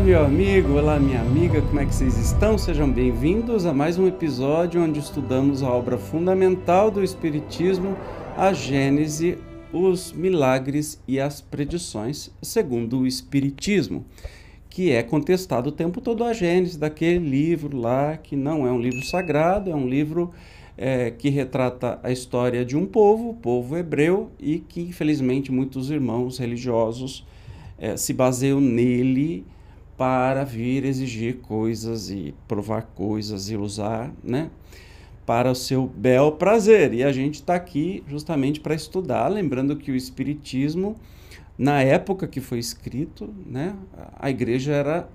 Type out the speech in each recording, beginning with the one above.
meu amigo, olá, minha amiga, como é que vocês estão? Sejam bem-vindos a mais um episódio onde estudamos a obra fundamental do Espiritismo, a Gênese, os milagres e as predições, segundo o Espiritismo, que é contestado o tempo todo a Gênese, daquele livro lá que não é um livro sagrado, é um livro é, que retrata a história de um povo, o povo hebreu, e que infelizmente muitos irmãos religiosos é, se baseiam nele para vir exigir coisas e provar coisas e usar, né? Para o seu bel prazer. E a gente está aqui justamente para estudar, lembrando que o Espiritismo, na época que foi escrito, né, a igreja era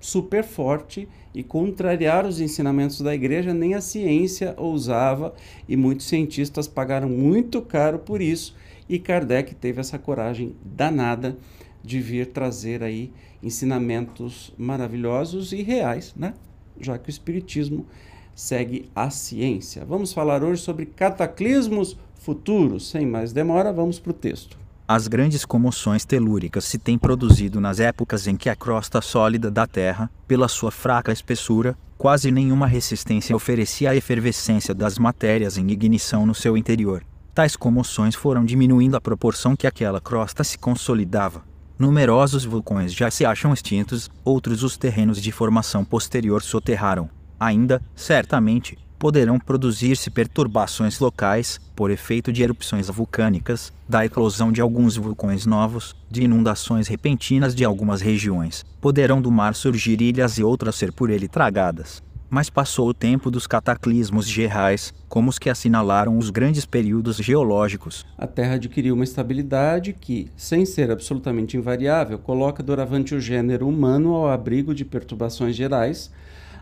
super forte e contrariar os ensinamentos da igreja nem a ciência ousava e muitos cientistas pagaram muito caro por isso e Kardec teve essa coragem danada de vir trazer aí ensinamentos maravilhosos e reais, né? Já que o espiritismo segue a ciência. Vamos falar hoje sobre cataclismos futuros. Sem mais demora, vamos para o texto. As grandes comoções telúricas se têm produzido nas épocas em que a crosta sólida da Terra, pela sua fraca espessura, quase nenhuma resistência oferecia à efervescência das matérias em ignição no seu interior. Tais comoções foram diminuindo à proporção que aquela crosta se consolidava. Numerosos vulcões já se acham extintos, outros os terrenos de formação posterior soterraram. Ainda, certamente, poderão produzir-se perturbações locais, por efeito de erupções vulcânicas, da eclosão de alguns vulcões novos, de inundações repentinas de algumas regiões. Poderão do mar surgir ilhas e outras ser por ele tragadas mas passou o tempo dos cataclismos gerais, como os que assinalaram os grandes períodos geológicos. A Terra adquiriu uma estabilidade que, sem ser absolutamente invariável, coloca doravante o gênero humano ao abrigo de perturbações gerais,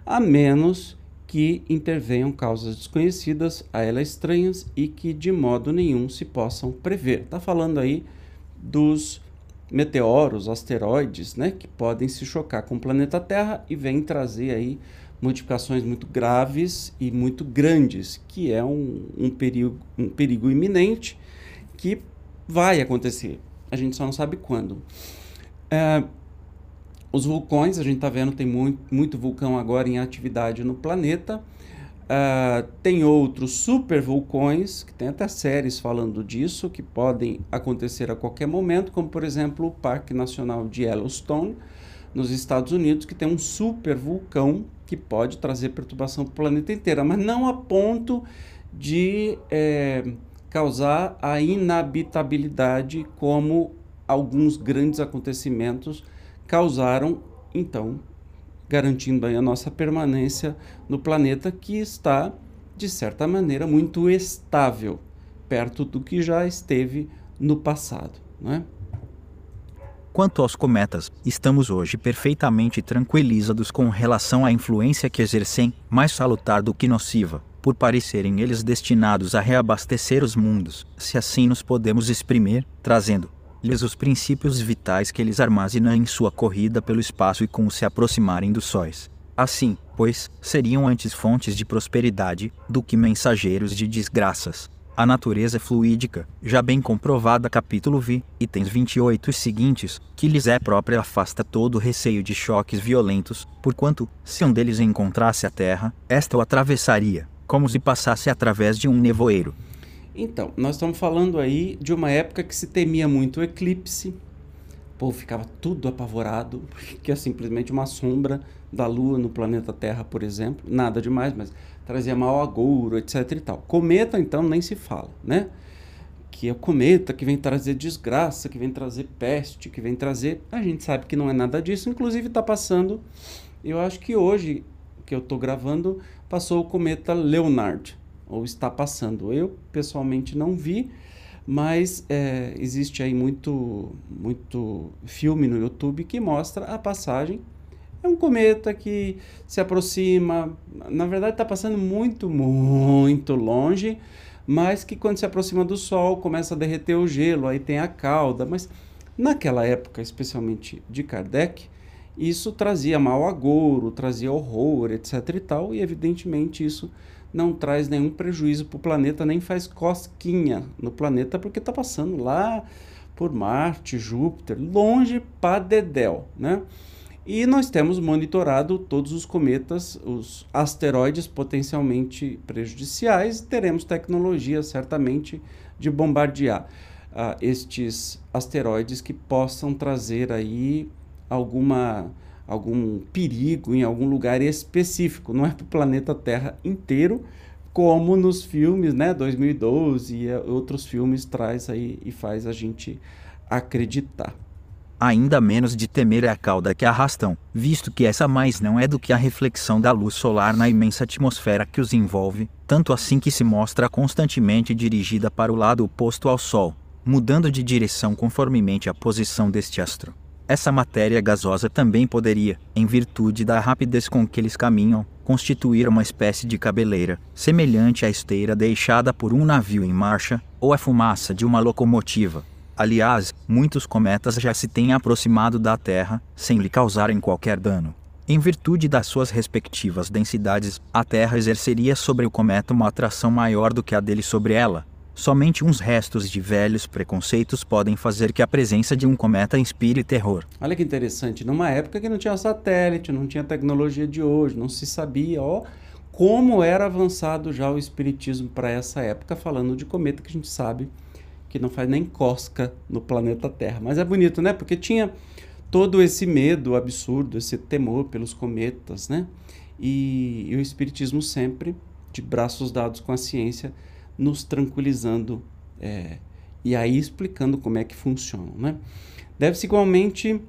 a menos que intervenham causas desconhecidas a ela estranhas e que de modo nenhum se possam prever. Está falando aí dos meteoros, asteroides, né, que podem se chocar com o planeta Terra e vêm trazer aí modificações muito graves e muito grandes, que é um, um, perigo, um perigo iminente que vai acontecer. A gente só não sabe quando. É, os vulcões, a gente está vendo, tem muito, muito vulcão agora em atividade no planeta. Uh, tem outros super vulcões, que tem até séries falando disso, que podem acontecer a qualquer momento, como por exemplo o Parque Nacional de Yellowstone, nos Estados Unidos, que tem um super vulcão que pode trazer perturbação para o planeta inteiro, mas não a ponto de é, causar a inabitabilidade como alguns grandes acontecimentos causaram, então, garantindo aí a nossa permanência no planeta que está, de certa maneira, muito estável, perto do que já esteve no passado, não é? Quanto aos cometas, estamos hoje perfeitamente tranquilizados com relação à influência que exercem, mais salutar do que nociva, por parecerem eles destinados a reabastecer os mundos, se assim nos podemos exprimir, trazendo-lhes os princípios vitais que eles armazenam em sua corrida pelo espaço e com se aproximarem dos sóis. Assim, pois, seriam antes fontes de prosperidade do que mensageiros de desgraças a natureza fluídica, já bem comprovada capítulo vi, itens 28 e seguintes, que lhes é própria afasta todo o receio de choques violentos, porquanto, se um deles encontrasse a terra, esta o atravessaria, como se passasse através de um nevoeiro. Então, nós estamos falando aí de uma época que se temia muito o eclipse, povo ficava tudo apavorado, que é simplesmente uma sombra da Lua no planeta Terra, por exemplo. Nada demais, mas trazia mau agouro, etc e tal. Cometa, então, nem se fala, né? Que é o cometa que vem trazer desgraça, que vem trazer peste, que vem trazer... A gente sabe que não é nada disso, inclusive está passando... Eu acho que hoje, que eu estou gravando, passou o cometa Leonard, ou está passando. Eu, pessoalmente, não vi, mas é, existe aí muito, muito filme no YouTube que mostra a passagem. É um cometa que se aproxima, na verdade está passando muito, muito longe, mas que quando se aproxima do Sol começa a derreter o gelo, aí tem a cauda. Mas naquela época, especialmente de Kardec, isso trazia mau agouro, trazia horror, etc. e tal, e evidentemente isso não traz nenhum prejuízo para o planeta, nem faz cosquinha no planeta, porque está passando lá por Marte, Júpiter, longe para Dedéu, né? E nós temos monitorado todos os cometas, os asteroides potencialmente prejudiciais, e teremos tecnologia certamente de bombardear uh, estes asteroides que possam trazer aí alguma algum perigo em algum lugar específico, não é para o planeta Terra inteiro, como nos filmes, né, 2012 e outros filmes traz aí e faz a gente acreditar. Ainda menos de temer é a cauda que arrastam, visto que essa mais não é do que a reflexão da luz solar na imensa atmosfera que os envolve, tanto assim que se mostra constantemente dirigida para o lado oposto ao Sol, mudando de direção conformemente à posição deste astro. Essa matéria gasosa também poderia, em virtude da rapidez com que eles caminham, constituir uma espécie de cabeleira, semelhante à esteira deixada por um navio em marcha, ou a fumaça de uma locomotiva. Aliás, muitos cometas já se têm aproximado da Terra, sem lhe causarem qualquer dano. Em virtude das suas respectivas densidades, a Terra exerceria sobre o cometa uma atração maior do que a dele sobre ela, Somente uns restos de velhos preconceitos podem fazer que a presença de um cometa inspire terror. Olha que interessante, numa época que não tinha satélite, não tinha tecnologia de hoje, não se sabia, ó, como era avançado já o espiritismo para essa época, falando de cometa que a gente sabe que não faz nem cosca no planeta Terra. Mas é bonito, né? Porque tinha todo esse medo absurdo, esse temor pelos cometas, né? E, e o espiritismo sempre de braços dados com a ciência nos tranquilizando é, e aí explicando como é que funciona. Né? Deve-se igualmente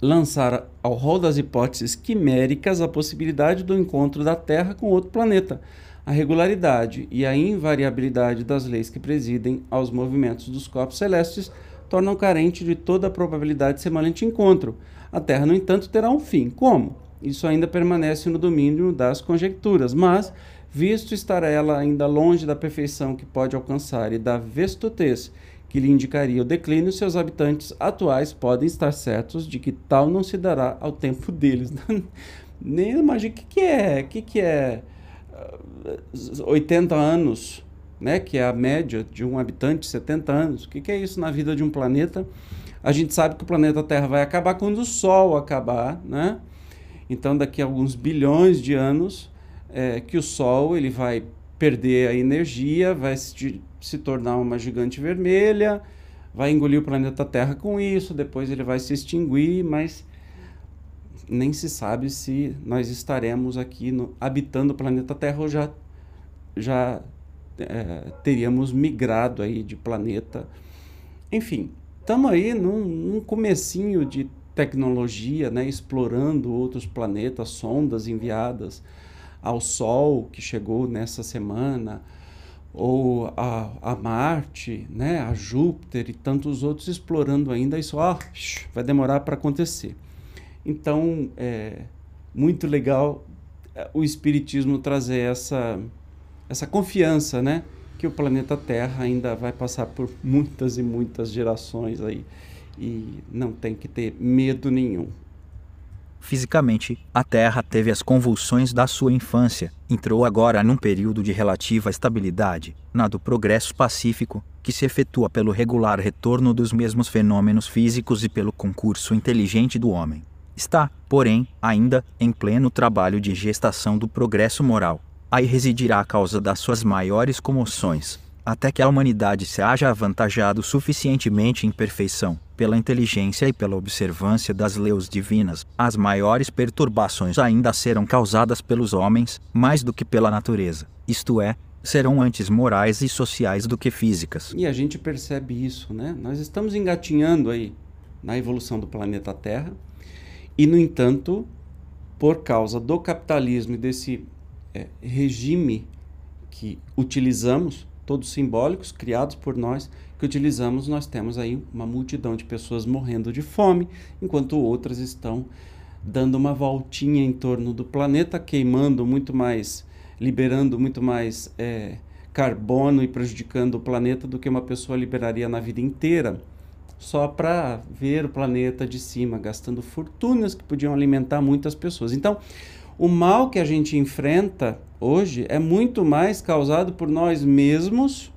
lançar ao rol das hipóteses quiméricas a possibilidade do encontro da Terra com outro planeta, a regularidade e a invariabilidade das leis que presidem aos movimentos dos corpos celestes tornam carente de toda a probabilidade de semelhante encontro. A Terra, no entanto, terá um fim. Como? Isso ainda permanece no domínio das conjecturas, mas visto estar ela ainda longe da perfeição que pode alcançar e da vestutez que lhe indicaria o declínio, seus habitantes atuais podem estar certos de que tal não se dará ao tempo deles. Nem imagina o que, que é, que, que é 80 ah, anos, né, que é a média de um habitante, 70 anos. O que, que é isso na vida de um planeta? A gente sabe que o planeta Terra vai acabar quando o Sol acabar, né? Então, daqui a alguns bilhões de anos, é, que o Sol ele vai perder a energia, vai se, se tornar uma gigante vermelha, vai engolir o planeta Terra com isso, depois ele vai se extinguir, mas nem se sabe se nós estaremos aqui no, habitando o planeta Terra ou já, já é, teríamos migrado aí de planeta. Enfim, estamos aí num, num comecinho de tecnologia, né, explorando outros planetas, sondas enviadas ao Sol, que chegou nessa semana, ou a, a Marte, né, a Júpiter e tantos outros explorando ainda isso, ah, vai demorar para acontecer. Então, é muito legal é, o Espiritismo trazer essa, essa confiança, né, que o planeta Terra ainda vai passar por muitas e muitas gerações aí e não tem que ter medo nenhum. Fisicamente, a Terra teve as convulsões da sua infância, entrou agora num período de relativa estabilidade, na do progresso pacífico, que se efetua pelo regular retorno dos mesmos fenômenos físicos e pelo concurso inteligente do homem. Está, porém, ainda em pleno trabalho de gestação do progresso moral. Aí residirá a causa das suas maiores comoções, até que a humanidade se haja avantajado suficientemente em perfeição, pela inteligência e pela observância das leis divinas, as maiores perturbações ainda serão causadas pelos homens, mais do que pela natureza, isto é, serão antes morais e sociais do que físicas. E a gente percebe isso, né? Nós estamos engatinhando aí na evolução do planeta Terra, e no entanto, por causa do capitalismo e desse é, regime que utilizamos, todos simbólicos, criados por nós, que utilizamos, nós temos aí uma multidão de pessoas morrendo de fome, enquanto outras estão dando uma voltinha em torno do planeta, queimando muito mais, liberando muito mais é, carbono e prejudicando o planeta do que uma pessoa liberaria na vida inteira, só para ver o planeta de cima, gastando fortunas que podiam alimentar muitas pessoas. Então, o mal que a gente enfrenta hoje é muito mais causado por nós mesmos,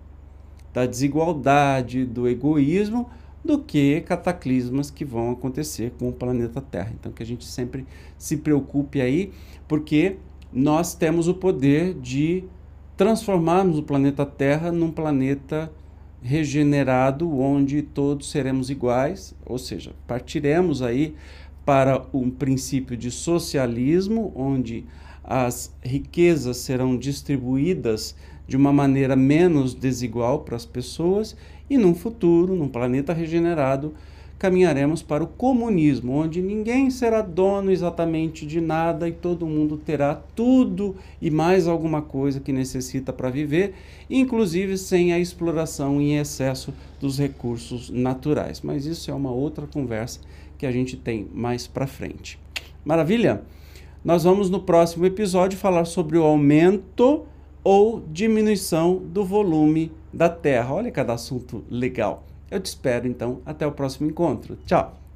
da desigualdade, do egoísmo, do que cataclismas que vão acontecer com o planeta Terra. Então que a gente sempre se preocupe aí, porque nós temos o poder de transformarmos o planeta Terra num planeta regenerado onde todos seremos iguais, ou seja, partiremos aí para um princípio de socialismo onde as riquezas serão distribuídas de uma maneira menos desigual para as pessoas e num futuro, num planeta regenerado, caminharemos para o comunismo, onde ninguém será dono exatamente de nada e todo mundo terá tudo e mais alguma coisa que necessita para viver, inclusive sem a exploração em excesso dos recursos naturais. Mas isso é uma outra conversa que a gente tem mais para frente. Maravilha? Nós vamos no próximo episódio falar sobre o aumento ou diminuição do volume da Terra. Olha cada assunto legal. Eu te espero então até o próximo encontro. Tchau!